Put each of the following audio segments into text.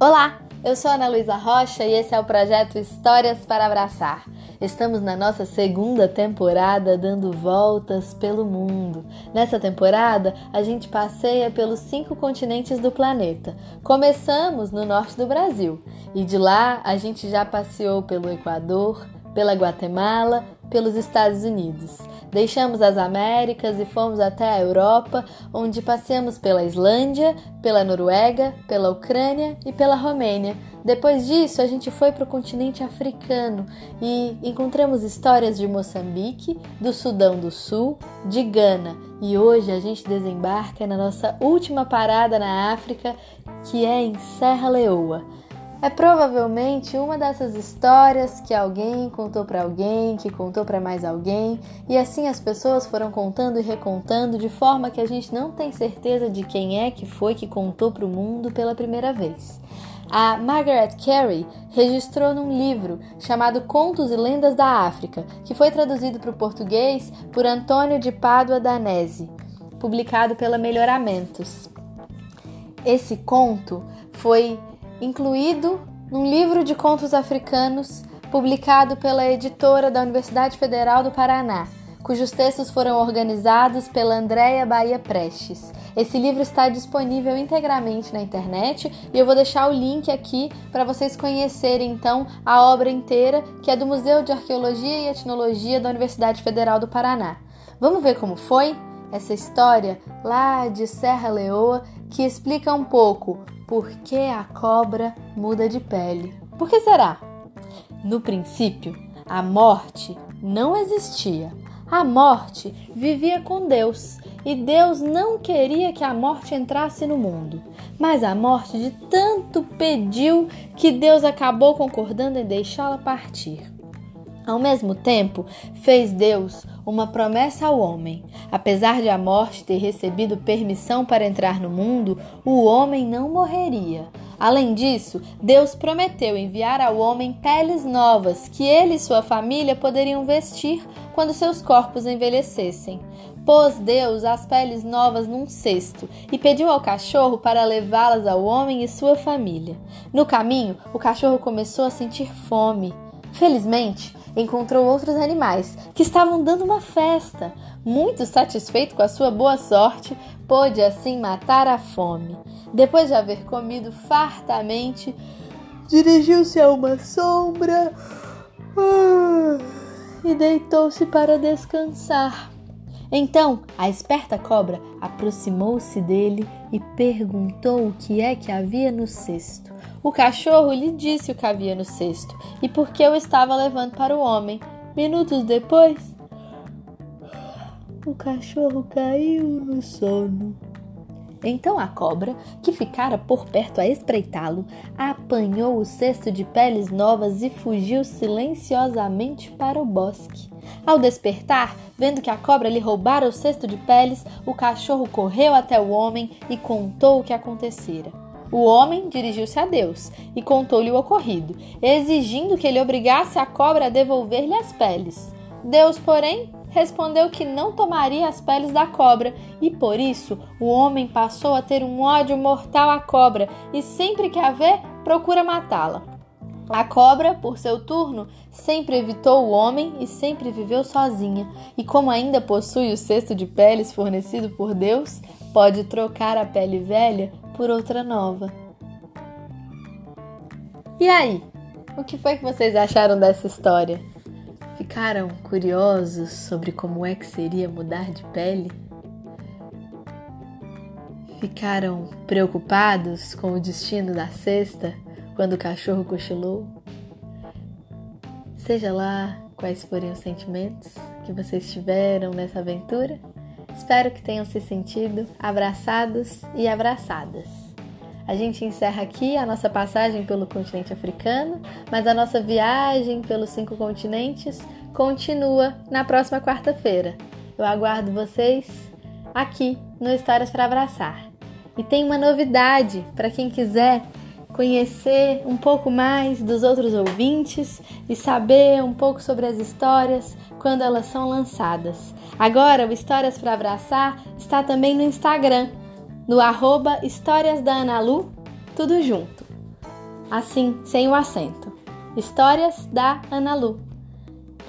Olá, eu sou Ana Luísa Rocha e esse é o projeto Histórias para Abraçar. Estamos na nossa segunda temporada dando voltas pelo mundo. Nessa temporada, a gente passeia pelos cinco continentes do planeta. Começamos no norte do Brasil e de lá a gente já passeou pelo Equador, pela Guatemala, pelos Estados Unidos. Deixamos as Américas e fomos até a Europa, onde passeamos pela Islândia, pela Noruega, pela Ucrânia e pela Romênia. Depois disso, a gente foi para o continente africano e encontramos histórias de Moçambique, do Sudão do Sul, de Gana. E hoje a gente desembarca na nossa última parada na África, que é em Serra Leoa. É provavelmente uma dessas histórias que alguém contou para alguém, que contou para mais alguém, e assim as pessoas foram contando e recontando de forma que a gente não tem certeza de quem é que foi que contou para o mundo pela primeira vez. A Margaret Carey registrou num livro chamado Contos e Lendas da África, que foi traduzido para o português por Antônio de Pádua Danese, publicado pela Melhoramentos. Esse conto foi incluído num livro de contos africanos publicado pela editora da Universidade Federal do Paraná, cujos textos foram organizados pela Andréia Bahia Prestes. Esse livro está disponível integralmente na internet e eu vou deixar o link aqui para vocês conhecerem então a obra inteira, que é do Museu de Arqueologia e Etnologia da Universidade Federal do Paraná. Vamos ver como foi essa história lá de Serra Leoa que explica um pouco por que a cobra muda de pele. Por que será? No princípio, a morte não existia. A morte vivia com Deus e Deus não queria que a morte entrasse no mundo. Mas a morte de tanto pediu que Deus acabou concordando em deixá-la partir. Ao mesmo tempo, fez Deus uma promessa ao homem. Apesar de a morte ter recebido permissão para entrar no mundo, o homem não morreria. Além disso, Deus prometeu enviar ao homem peles novas que ele e sua família poderiam vestir quando seus corpos envelhecessem. Pôs Deus as peles novas num cesto e pediu ao cachorro para levá-las ao homem e sua família. No caminho, o cachorro começou a sentir fome. Felizmente, encontrou outros animais que estavam dando uma festa. Muito satisfeito com a sua boa sorte, pôde assim matar a fome. Depois de haver comido fartamente, dirigiu-se a uma sombra ah, e deitou-se para descansar. Então a esperta cobra aproximou-se dele e perguntou o que é que havia no cesto. O cachorro lhe disse o que havia no cesto e por que o estava levando para o homem. Minutos depois, o cachorro caiu no sono. Então a cobra, que ficara por perto a espreitá-lo, apanhou o cesto de peles novas e fugiu silenciosamente para o bosque. Ao despertar, vendo que a cobra lhe roubara o cesto de peles, o cachorro correu até o homem e contou o que acontecera. O homem dirigiu-se a Deus e contou-lhe o ocorrido, exigindo que ele obrigasse a cobra a devolver-lhe as peles. Deus, porém, respondeu que não tomaria as peles da cobra, e por isso o homem passou a ter um ódio mortal à cobra e sempre que a vê, procura matá-la. A cobra, por seu turno, sempre evitou o homem e sempre viveu sozinha, e como ainda possui o cesto de peles fornecido por Deus, pode trocar a pele velha por outra nova. E aí? O que foi que vocês acharam dessa história? Ficaram curiosos sobre como é que seria mudar de pele? Ficaram preocupados com o destino da cesta quando o cachorro cochilou? Seja lá quais forem os sentimentos que vocês tiveram nessa aventura, espero que tenham se sentido abraçados e abraçadas. A gente encerra aqui a nossa passagem pelo continente africano, mas a nossa viagem pelos cinco continentes continua na próxima quarta-feira. Eu aguardo vocês aqui no Histórias para Abraçar. E tem uma novidade para quem quiser conhecer um pouco mais dos outros ouvintes e saber um pouco sobre as histórias quando elas são lançadas. Agora, o Histórias para Abraçar está também no Instagram no arroba Histórias da Ana Lu, tudo junto. assim, sem o acento. Histórias da Ana Lu.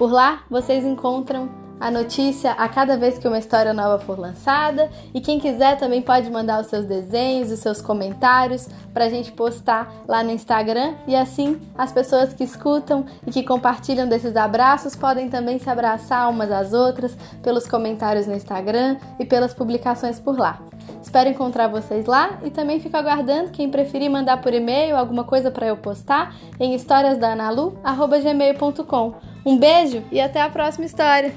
Por lá vocês encontram a notícia a cada vez que uma história nova for lançada. E quem quiser também pode mandar os seus desenhos, os seus comentários para a gente postar lá no Instagram. E assim as pessoas que escutam e que compartilham desses abraços podem também se abraçar umas às outras pelos comentários no Instagram e pelas publicações por lá. Espero encontrar vocês lá e também fico aguardando quem preferir mandar por e-mail alguma coisa para eu postar em historiasdanalu@gmail.com. Um beijo e até a próxima história.